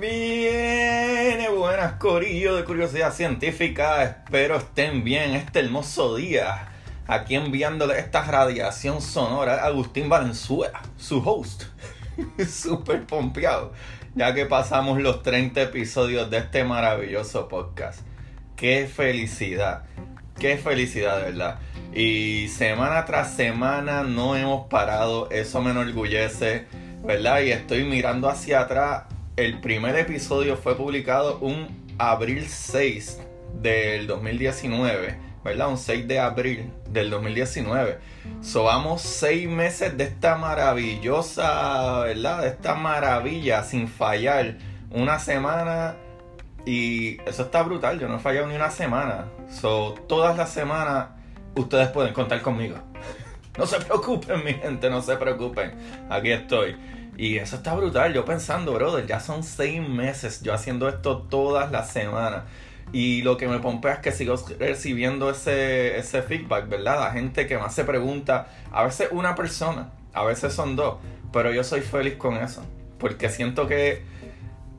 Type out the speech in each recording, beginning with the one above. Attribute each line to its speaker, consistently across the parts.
Speaker 1: Bien, buenas corillo de curiosidad científica. Espero estén bien este hermoso día. Aquí enviándole esta radiación sonora a Agustín Valenzuela, su host. Súper pompeado, ya que pasamos los 30 episodios de este maravilloso podcast. Qué felicidad, qué felicidad, de verdad. Y semana tras semana no hemos parado, eso me enorgullece, ¿verdad? Y estoy mirando hacia atrás el primer episodio fue publicado un abril 6 del 2019, ¿verdad? Un 6 de abril del 2019. So vamos seis meses de esta maravillosa, ¿verdad? De esta maravilla sin fallar. Una semana y eso está brutal. Yo no he fallado ni una semana. So todas las semanas ustedes pueden contar conmigo. No se preocupen, mi gente, no se preocupen. Aquí estoy. Y eso está brutal. Yo pensando, brother, ya son seis meses yo haciendo esto todas las semanas. Y lo que me pompea es que sigo recibiendo ese, ese feedback, ¿verdad? La gente que más se pregunta, a veces una persona, a veces son dos, pero yo soy feliz con eso. Porque siento que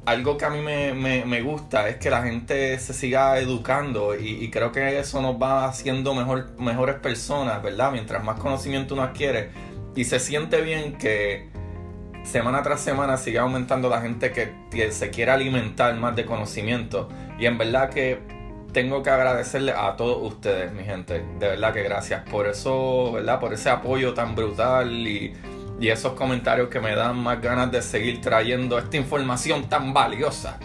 Speaker 1: algo que a mí me, gusta es que la gente se siga educando y, y, creo que eso nos va haciendo mejor, mejores personas, ¿verdad? Mientras más conocimiento uno adquiere y se siente bien que semana tras semana sigue aumentando la gente que se quiere alimentar más de conocimiento. Y en verdad que tengo que agradecerle a todos ustedes, mi gente. De verdad que gracias por eso, ¿verdad? Por ese apoyo tan brutal y, esos comentarios que me dan más ganas de seguir trayendo esta información tan valiosa.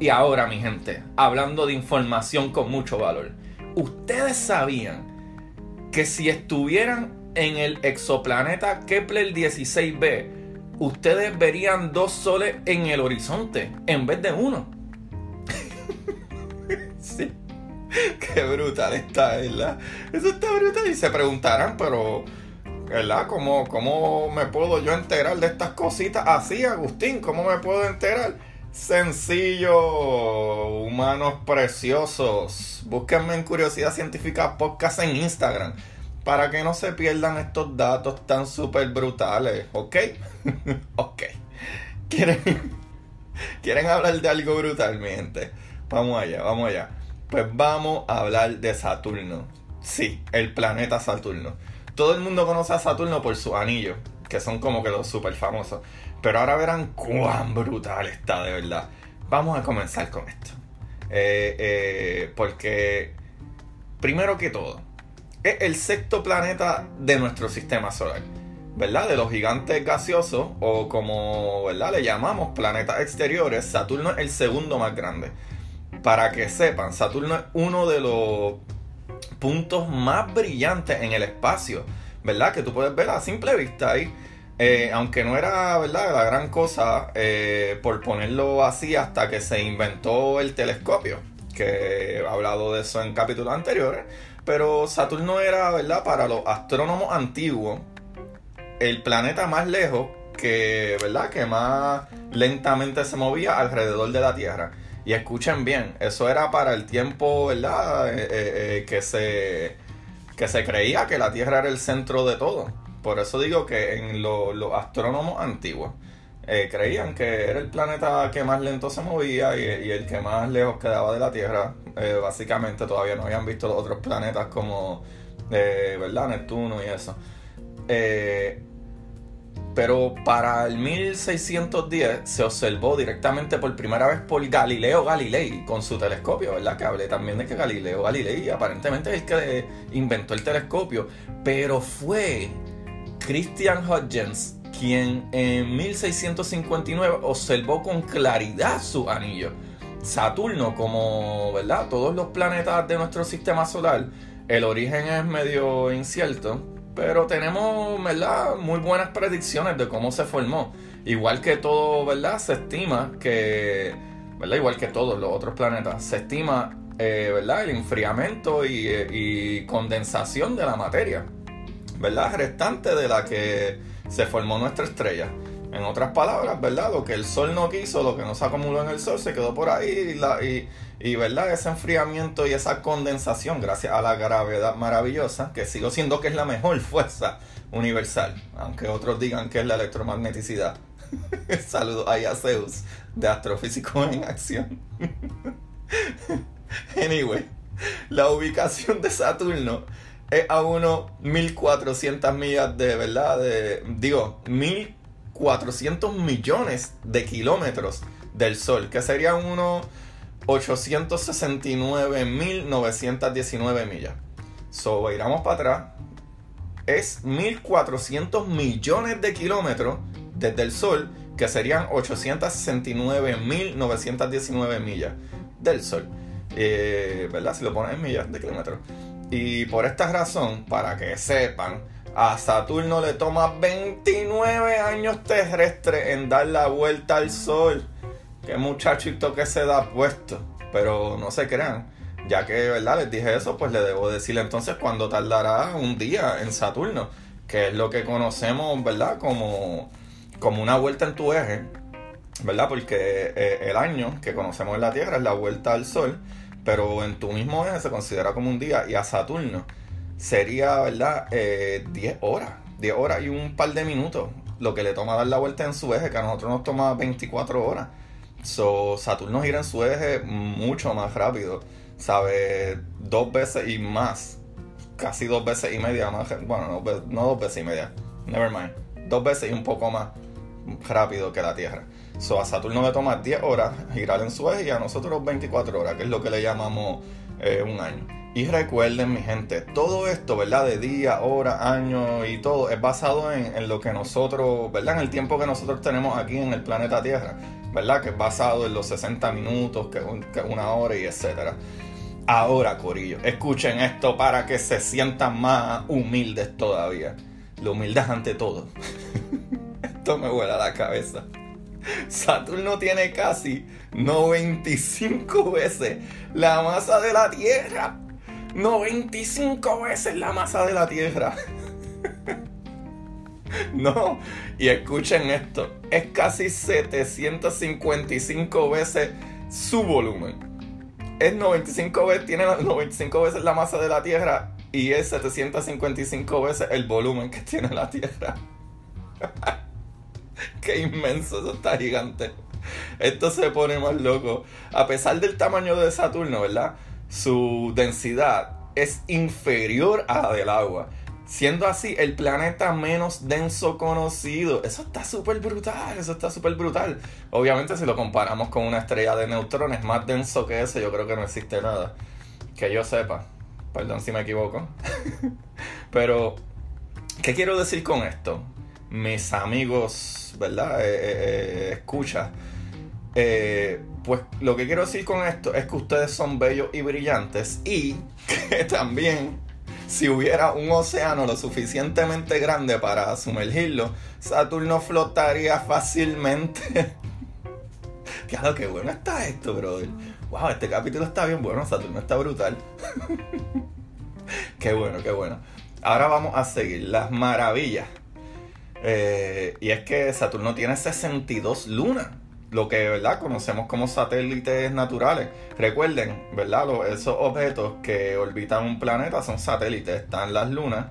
Speaker 1: Y ahora, mi gente, hablando de información con mucho valor. ¿Ustedes sabían que si estuvieran en el exoplaneta Kepler 16b, ustedes verían dos soles en el horizonte en vez de uno. sí. Qué brutal está, ¿verdad? Eso está brutal. Y se preguntarán, pero, ¿verdad? ¿Cómo, ¿Cómo me puedo yo enterar de estas cositas así, Agustín? ¿Cómo me puedo enterar? Sencillo, humanos preciosos. Búsquenme en Curiosidad Científica Podcast en Instagram para que no se pierdan estos datos tan súper brutales, ¿ok? ok. ¿Quieren, ¿Quieren hablar de algo brutal, mi gente? Vamos allá, vamos allá. Pues vamos a hablar de Saturno. Sí, el planeta Saturno. Todo el mundo conoce a Saturno por sus anillos, que son como que los súper famosos. Pero ahora verán cuán brutal está de verdad. Vamos a comenzar con esto. Eh, eh, porque, primero que todo, es el sexto planeta de nuestro sistema solar. ¿Verdad? De los gigantes gaseosos, o como ¿verdad? le llamamos planetas exteriores, Saturno es el segundo más grande. Para que sepan, Saturno es uno de los puntos más brillantes en el espacio, ¿verdad? Que tú puedes ver a simple vista ahí. Eh, aunque no era verdad la gran cosa eh, por ponerlo así hasta que se inventó el telescopio, que he hablado de eso en capítulos anteriores, pero Saturno era, ¿verdad? Para los astrónomos antiguos, el planeta más lejos que, ¿verdad? Que más lentamente se movía alrededor de la Tierra. Y escuchen bien, eso era para el tiempo, ¿verdad? Eh, eh, eh, que, se, que se creía que la Tierra era el centro de todo. Por eso digo que en los astrónomos antiguos creían que era el planeta que más lento se movía y, el que más lejos quedaba de la Tierra. básicamente todavía no habían visto otros planetas como, ¿verdad? Neptuno y eso. Pero para el 1610 se observó directamente por primera vez por Galileo Galilei con su telescopio, ¿verdad? Que hablé también de que Galileo Galilei aparentemente es el que inventó el telescopio, pero fue Christian Huygens quien en 1659 observó con claridad su anillo. Saturno, como ¿verdad? todos los planetas de nuestro sistema solar, el origen es medio incierto pero tenemos, ¿verdad? Muy buenas predicciones de cómo se formó. Igual que todo, ¿verdad? Se estima que, ¿verdad? Igual que todos los otros planetas, se estima, eh, ¿verdad? El enfriamiento y, y, condensación de la materia, ¿verdad? Restante de la que se formó nuestra estrella. En otras palabras, ¿verdad? Lo que el Sol no quiso, lo que no se acumuló en el Sol, se quedó por ahí y, la, y, y, ¿verdad? Ese enfriamiento y esa condensación, gracias a la gravedad maravillosa, que sigo siendo que es la mejor fuerza universal, aunque otros digan que es la electromagneticidad. Saludos a Zeus, de Astrofísico en Acción. anyway, la ubicación de Saturno es a unos 1400 millas de verdad, de, digo, 1400 millones de kilómetros del Sol, que serían unos 869.919 millas. So, iramos para atrás. Es 1400 millones de kilómetros desde el Sol, que serían 869.919 millas del Sol. Eh, ¿Verdad? Si lo pones en millas de kilómetros. Y por esta razón, para que sepan, a Saturno le toma 29 años terrestres en dar la vuelta al Sol. Qué muchachito que se da puesto. Pero no se crean. Ya que, ¿verdad? Les dije eso, pues le debo decir entonces cuándo tardará un día en Saturno. Que es lo que conocemos, ¿verdad? Como, como una vuelta en tu eje. ¿Verdad? Porque eh, el año que conocemos en la Tierra es la vuelta al Sol pero en tu mismo eje se considera como un día y a Saturno sería, ¿verdad? 10 eh, horas, 10 horas y un par de minutos, lo que le toma dar la vuelta en su eje, que a nosotros nos toma 24 horas. So, Saturno gira en su eje mucho más rápido, ¿sabe? Dos veces y más, casi dos veces y media más, bueno, no, no dos veces y media, never mind, dos veces y un poco más rápido que la Tierra. So, a Saturno le toma 10 horas girar en su eje y a nosotros 24 horas, que es lo que le llamamos eh, un año. Y recuerden, mi gente, todo esto, ¿verdad? De día, hora, año y todo, es basado en, lo que nosotros, ¿verdad? En el tiempo que nosotros tenemos aquí en el planeta Tierra, ¿verdad? Que es basado en los 60 minutos, que, que una hora y etcétera. Ahora, Corillo, escuchen esto para que se sientan más humildes todavía. La humildad ante todo. esto me vuela la cabeza. Saturno tiene casi 95 veces la masa de la Tierra. 95 veces la masa de la Tierra. no, y escuchen esto, es casi 755 veces su volumen. Es 95 veces, tiene 95 veces la masa de la Tierra y es 755 veces el volumen que tiene la Tierra. Qué inmenso, eso está gigante. Esto se pone más loco. A pesar del tamaño de Saturno, ¿verdad? Su densidad es inferior a la del agua. Siendo así el planeta menos denso conocido. Eso está súper brutal, eso está súper brutal. Obviamente si lo comparamos con una estrella de neutrones más denso que eso, yo creo que no existe nada. Que yo sepa. Perdón si me equivoco. Pero, ¿qué quiero decir con esto? Mis amigos, ¿verdad? Eh, eh, eh escucha. Pues lo que quiero decir con esto es que ustedes son bellos y brillantes y que también si hubiera un océano lo suficientemente grande para sumergirlo, Saturno flotaría fácilmente. Claro, qué bueno está esto, brother. Wow, este capítulo está bien bueno, Saturno está brutal. qué bueno, qué bueno. Ahora vamos a seguir las maravillas eh, y es que Saturno tiene 62 lunas, lo que ¿verdad? conocemos como satélites naturales. Recuerden, ¿verdad? esos objetos que orbitan un planeta son satélites. Están las lunas,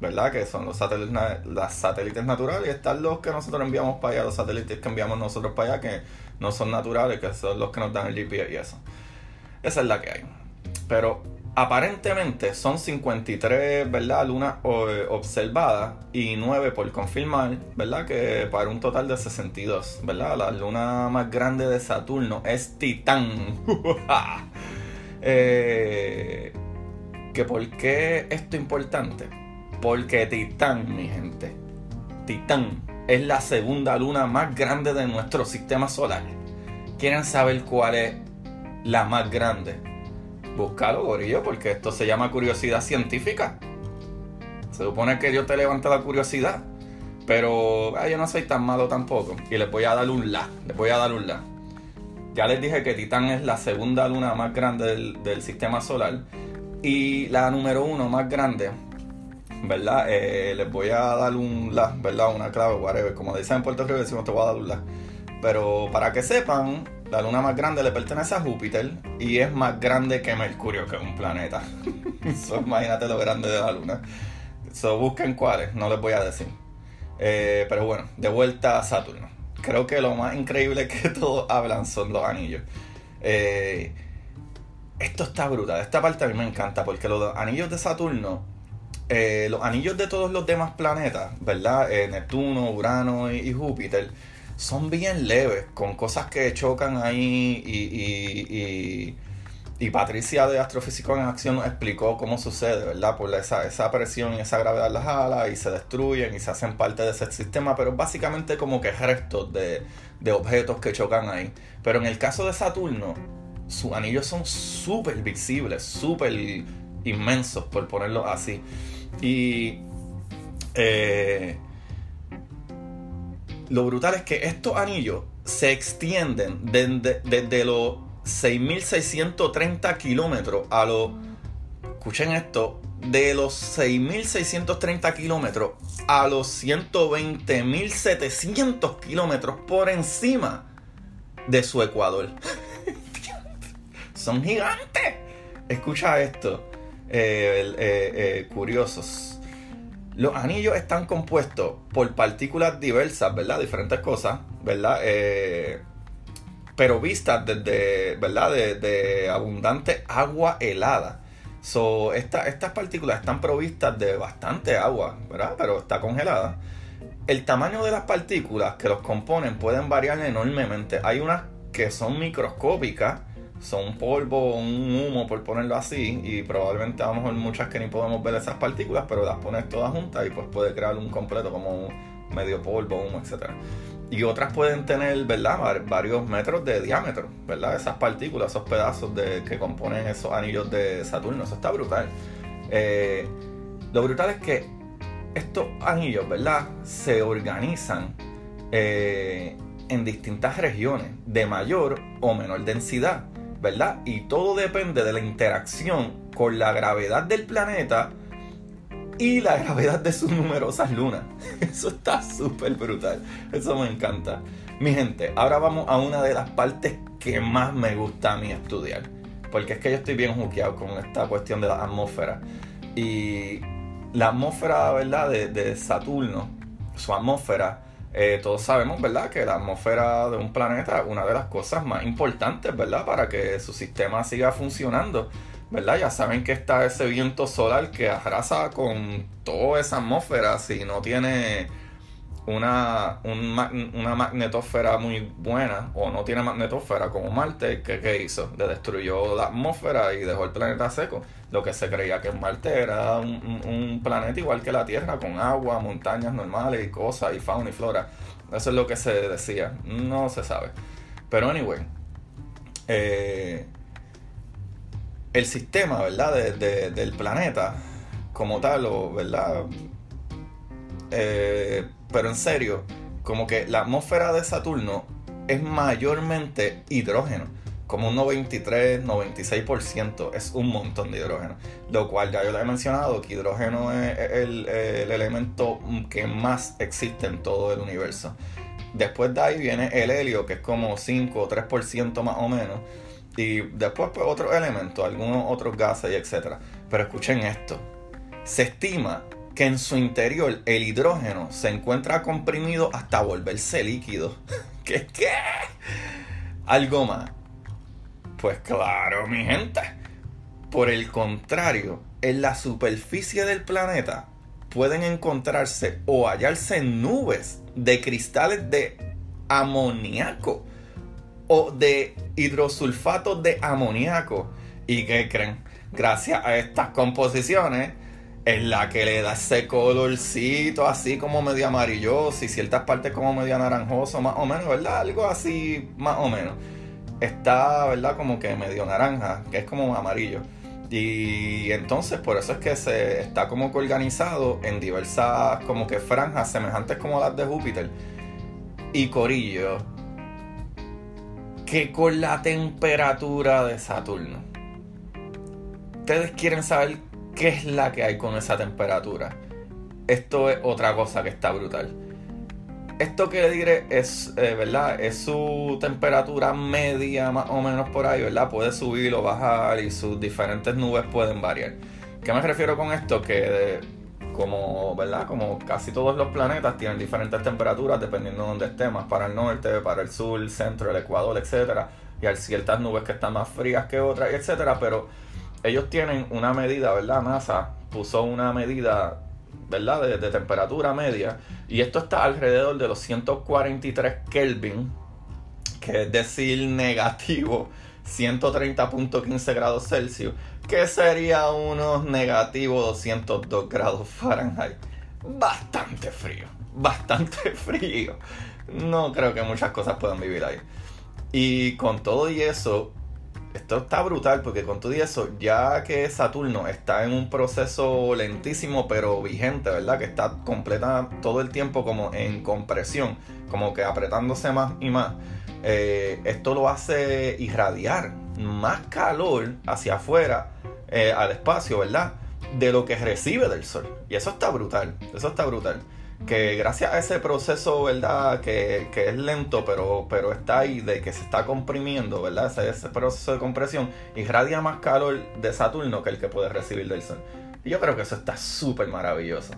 Speaker 1: ¿verdad? Que son los satélites, las satélites naturales. Y están los que nosotros enviamos para allá, los satélites que enviamos nosotros para allá, que no son naturales, que son los que nos dan el GPS y eso. Esa es la que hay. Pero Aparentemente son 53, ¿verdad? Lunas eh, observadas y 9 por confirmar, ¿verdad? Que para un total de 62, ¿verdad? La luna más grande de Saturno es Titán. eh, ¿Que ¿Por qué esto es importante? Porque Titán, mi gente, Titán es la segunda luna más grande de nuestro sistema solar. ¿Quieren saber cuál es la más grande? Búscalo, gorillo, porque esto se llama curiosidad científica. Se supone que Dios te levanta la curiosidad. Pero yo no soy tan malo tampoco. Y les voy a dar un la. Les voy a dar un la. Ya les dije que Titán es la segunda luna más grande del, sistema solar. Y la número uno más grande. ¿Verdad? Eh, les voy a dar un la, ¿verdad? Una clave, whatever. Como dicen en Puerto Rico, decimos te voy a dar un la. Pero para que sepan, la luna más grande le pertenece a Júpiter y es más grande que Mercurio, que es un planeta. imagínate lo grande de la luna. So, busquen cuáles, no les voy a decir. Eh, pero bueno, de vuelta a Saturno. creo que lo más increíble que todos hablan son los anillos. Eh, esto está brutal. Esta parte a mí me encanta porque los anillos de Saturno, eh, los anillos de todos los demás planetas, ¿verdad? Neptuno, Urano y, Júpiter, son bien leves, con cosas que chocan ahí y, y, Patricia de Astrofísico en Acción nos explicó cómo sucede, ¿verdad? Por esa, esa presión y esa gravedad las alas y se destruyen y se hacen parte de ese sistema, pero básicamente como que restos de, de objetos que chocan ahí. Pero en el caso de Saturno, sus anillos son súper visibles, súper inmensos, por ponerlo así. Y eh, lo brutal es que estos anillos se extienden desde, los 6.630 kilómetros a los... Escuchen esto, de los 6.630 kilómetros a los 120.700 kilómetros por encima de su ecuador. son gigantes. Escucha esto, eh, eh, eh, curiosos. Los anillos están compuestos por partículas diversas, ¿verdad? Diferentes cosas, ¿verdad? pero vistas desde, ¿verdad? De, abundante agua helada. So, estas partículas están provistas de bastante agua, ¿verdad? Pero está congelada. El tamaño de las partículas que los componen pueden variar enormemente. Hay unas que son microscópicas son polvo, un humo, por ponerlo así, y probablemente a lo mejor muchas que ni podemos ver esas partículas, pero las pones todas juntas y pues puede crear un completo como un medio polvo, humo, etc. Y otras pueden tener, ¿verdad? varios metros de diámetro, ¿verdad? Esas partículas, esos pedazos de, que componen esos anillos de Saturno, eso está brutal. Eh, lo brutal es que estos anillos, ¿verdad? Se organizan eh, en distintas regiones de mayor o menor densidad. ¿Verdad? Y todo depende de la interacción con la gravedad del planeta y la gravedad de sus numerosas lunas. Eso está súper brutal. Eso me encanta. Mi gente, ahora vamos a una de las partes que más me gusta a mí estudiar. Porque es que yo estoy bien juqueado con esta cuestión de la atmósfera. Y la atmósfera, ¿verdad? De, de Saturno, su atmósfera, eh, todos sabemos, ¿verdad?, que la atmósfera de un planeta es una de las cosas más importantes, ¿verdad?, para que su sistema siga funcionando, ¿verdad? Ya saben que está ese viento solar que arrasa con toda esa atmósfera si no tiene una, una magnetosfera muy buena o no tiene magnetosfera como Marte, ¿qué, hizo? Destruyó la atmósfera y dejó el planeta seco. Lo que se creía que Marte era un, planeta igual que la Tierra, con agua, montañas normales y cosas, y fauna y flora. Eso es lo que se decía. No se sabe. Pero anyway, eh, el sistema, ¿verdad? del planeta como tal, o, ¿verdad? Eh, pero en serio, como que la atmósfera de Saturno es mayormente hidrógeno, como un 93, 96%, es un montón de hidrógeno. Lo cual ya yo le he mencionado que hidrógeno es el, elemento que más existe en todo el universo. Después de ahí viene el helio, que es como 5 o 3% más o menos. Y después pues, otros elementos, algunos otros gases y etc. Pero escuchen esto. Se estima que en su interior el hidrógeno se encuentra comprimido hasta volverse líquido. ¿Qué qué? ¿Algo más? Pues claro, mi gente. Por el contrario, en la superficie del planeta pueden encontrarse o hallarse nubes de cristales de amoníaco o de hidrosulfato de amoníaco. ¿Y qué creen? Gracias a estas composiciones, es la que le da ese colorcito así como medio amarilloso y ciertas partes como medio naranjoso, más o menos, ¿verdad? Algo así, más o menos. Está, ¿verdad? Como que medio naranja, que es como amarillo. Y entonces por eso es que se está como que organizado en diversas como que franjas semejantes como las de Júpiter. Y Corillo, que con la temperatura de Saturno. Ustedes quieren saber qué es la que hay con esa temperatura. Esto es otra cosa que está brutal. Esto que diré es, eh, ¿verdad? Es su temperatura media más o menos por ahí, ¿verdad? Puede subir o bajar y sus diferentes nubes pueden variar. ¿Qué me refiero con esto? Que como, ¿verdad? Como casi todos los planetas tienen diferentes temperaturas dependiendo de dónde esté, más para el norte, para el sur, el centro, el ecuador, etcétera. Y hay ciertas nubes que están más frías que otras, etcétera, pero ellos tienen una medida, ¿verdad? NASA puso una medida, ¿verdad? De, temperatura media y esto está alrededor de los 143 Kelvin, que es decir, negativo 130.15 grados Celsius, que sería unos negativos 202 grados Fahrenheit. Bastante frío, bastante frío. No creo que muchas cosas puedan vivir ahí. Y con todo y eso, esto está brutal porque con todo y eso, ya que Saturno está en un proceso lentísimo pero vigente, ¿verdad? Que está completa todo el tiempo como en compresión, como que apretándose más y más. Eh, esto lo hace irradiar más calor hacia afuera, eh, al espacio, ¿verdad? De lo que recibe del Sol. Y eso está brutal, eso está brutal. Que gracias a ese proceso, ¿verdad? Que, es lento, pero, pero está ahí, de que se está comprimiendo, ¿verdad? Ese, ese proceso de compresión irradia más calor de Saturno que el que puede recibir del Sol. Y yo creo que eso está súper maravilloso.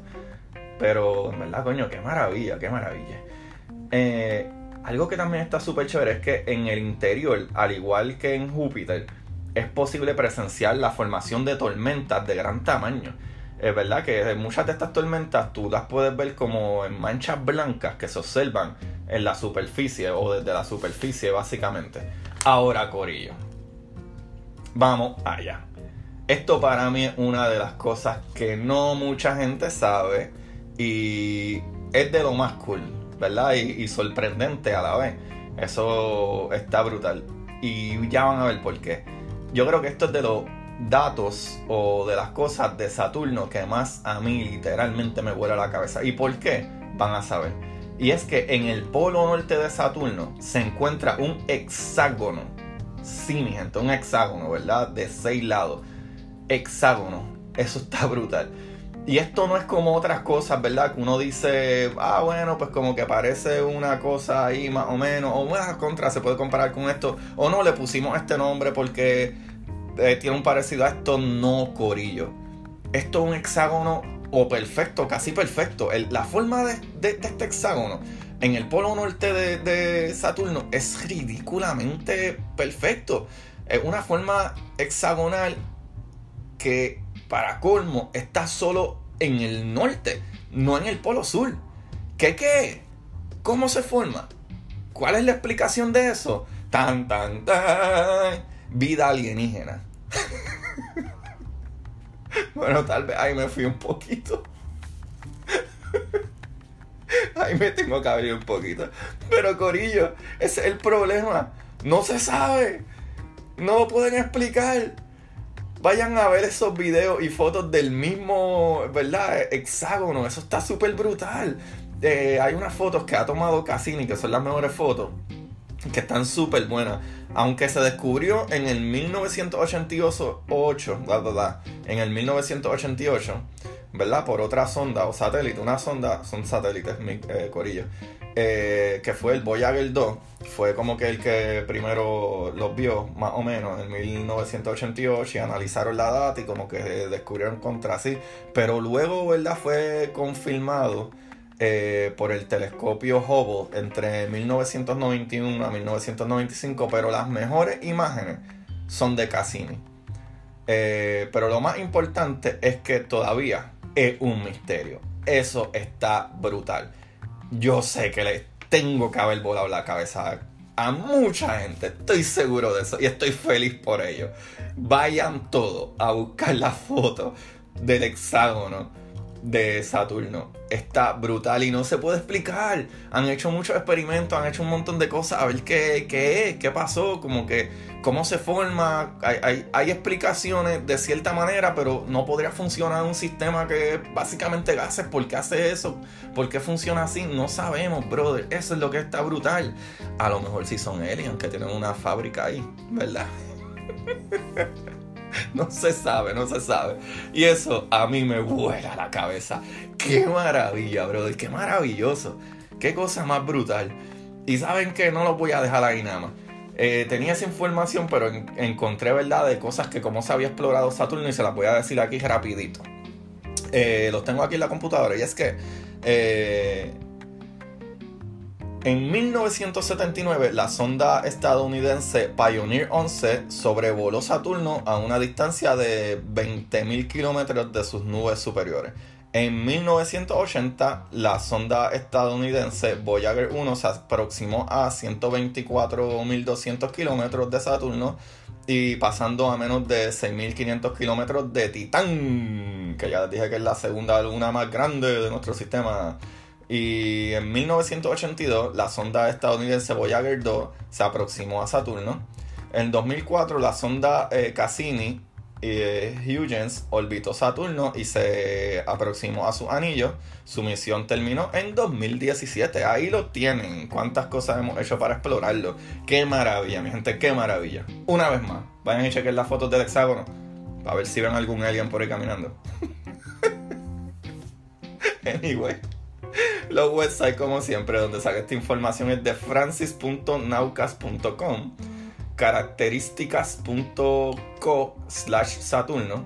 Speaker 1: Pero, en verdad, coño, qué maravilla, qué maravilla. Eh, algo que también está súper chévere es que en el interior, al igual que en Júpiter, es posible presenciar la formación de tormentas de gran tamaño. Es verdad que muchas de estas tormentas tú las puedes ver como en manchas blancas que se observan en la superficie o desde la superficie básicamente. Ahora, Corillo. Vamos allá. Esto para mí es una de las cosas que no mucha gente sabe y es de lo más cool. ¿verdad? Y, sorprendente a la vez. Eso está brutal. Y ya van a ver por qué. Yo creo que esto es de los datos o de las cosas de Saturno que más a mí literalmente me vuela la cabeza. ¿Y por qué? Van a saber. Y es que en el polo norte de Saturno se encuentra un hexágono. Sí, mi gente, un hexágono, ¿verdad? De seis lados. Hexágono. Eso está brutal. Y esto no es como otras cosas, ¿verdad? Que uno dice, ah, bueno, pues como que parece una cosa ahí más o menos, o bueno, contra, se puede comparar con esto, o no, le pusimos este nombre porque eh, tiene un parecido a esto, no, Corillo. Esto es un hexágono o perfecto, casi perfecto. la forma de, este hexágono en el polo norte de, Saturno es ridículamente perfecto. Es una forma hexagonal que para colmo, está solo en el norte, no en el polo sur. ¿Qué qué? ¿Cómo se forma? ¿Cuál es la explicación de eso? Tan, tan, tan. Vida alienígena. bueno, tal vez ahí me fui un poquito. ahí me tengo que abrir un poquito. Pero Corillo, ese es el problema. No se sabe. No lo pueden explicar. Vayan a ver esos videos y fotos del mismo, ¿verdad? Hexágono. Eso está súper brutal. Eh, hay unas fotos que ha tomado Cassini, que son las mejores fotos, que están súper buenas. Aunque se descubrió en el 1988, en el 1988, ¿verdad? Por otra sonda o satélite, una sonda, son satélites, eh, corillo, eh, que fue el Voyager 2, fue como que el que primero los vio, más o menos, en 1988 y analizaron la data y como que descubrieron contra sí, pero luego, ¿verdad? Fue confirmado eh, por el telescopio Hubble entre 1991 a 1995, pero las mejores imágenes son de Cassini. Eh, pero lo más importante es que todavía es un misterio. Eso está brutal yo sé que le tengo que haber volado la cabeza a mucha gente, estoy seguro de eso y estoy feliz por ello. Vayan todos a buscar la foto del hexágono de Saturno. Está brutal y no se puede explicar. Han hecho muchos experimentos, han hecho un montón de cosas a ver qué, qué es, qué pasó, como que cómo se forma. Hay, hay, explicaciones de cierta manera, pero no podría funcionar un sistema que básicamente gases. ¿Por qué hace eso? ¿Por qué funciona así? No sabemos, brother. Eso es lo que está brutal. A lo mejor si son aliens que tienen una fábrica ahí, ¿verdad? no se sabe, no se sabe. Y eso a mí me vuela la cabeza. Qué maravilla, brother, qué maravilloso. Qué cosa más brutal. Y saben que no lo voy a dejar ahí nada más. Eh, tenía esa información, pero encontré verdad de cosas que como se había explorado Saturno y se las voy a decir aquí rapidito. Eh, los tengo aquí en la computadora y es que eh, en 1979 la sonda estadounidense Pioneer 11 sobrevoló Saturno a una distancia de 20.000 kilómetros de sus nubes superiores. En 1980 la sonda estadounidense Voyager 1 se aproximó a 124.200 kilómetros de Saturno y pasando a menos de 6.500 kilómetros de Titán, que ya les dije que es la segunda luna más grande de nuestro sistema. Y en 1982 la sonda estadounidense Voyager 2 se aproximó a Saturno. En 2004 la sonda eh, Cassini eh, Huygens orbitó Saturno y se aproximó a su anillo. Su misión terminó en 2017. Ahí lo tienen. Cuántas cosas hemos hecho para explorarlo. Qué maravilla, mi gente, qué maravilla. Una vez más, vayan y chequen las fotos del hexágono. Para ver si ven algún alien por ahí caminando. anyway. Los websites, como siempre, donde saca esta información es de francis.naucas.com, características.co slash Saturno,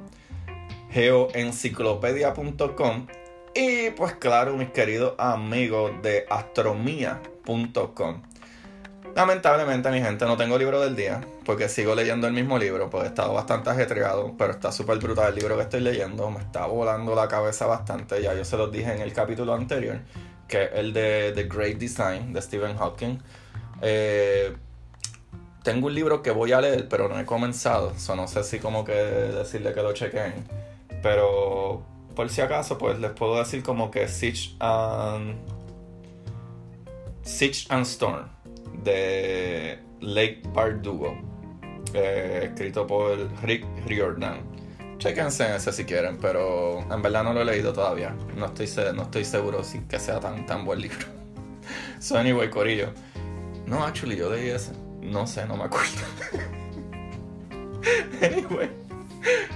Speaker 1: geoenciclopedia.com y pues claro, mis queridos amigos de astromía.com. Lamentablemente, mi gente, no tengo libro del día, porque sigo leyendo el mismo libro, pues he estado bastante ajetreado, pero está súper brutal el libro que estoy leyendo, me está volando la cabeza bastante, ya yo se los dije en el capítulo anterior, que es el de The Great Design de Stephen Hawking. Eh, tengo un libro que voy a leer, pero no he comenzado, so no sé si como que decirle que lo chequen, pero por si acaso, pues les puedo decir como que Siege and, Siege and Storm de Lake Bardugo, eh, escrito por Rick Riordan. Chequense ese si quieren, pero en verdad no lo he leído todavía. No estoy, no estoy seguro si que sea tan, tan buen libro. so, anyway, Corillo. No, actually, yo leí ese. No sé, no me acuerdo. anyway.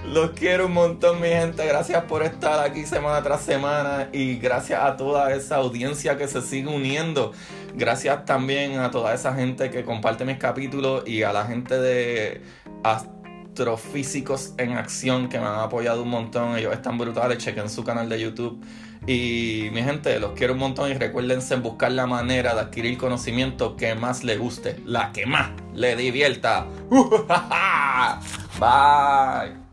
Speaker 1: Los quiero un montón, mi gente. Gracias por estar aquí semana tras semana. Y gracias a toda esa audiencia que se sigue uniendo. Gracias también a toda esa gente que comparte mis capítulos y a la gente de Astrofísicos en Acción que me han apoyado un montón. Ellos están brutales. Chequen su canal de YouTube. Y mi gente, los quiero un montón y recuérdense en buscar la manera de adquirir conocimiento que más le guste, la que más le divierta. Bye.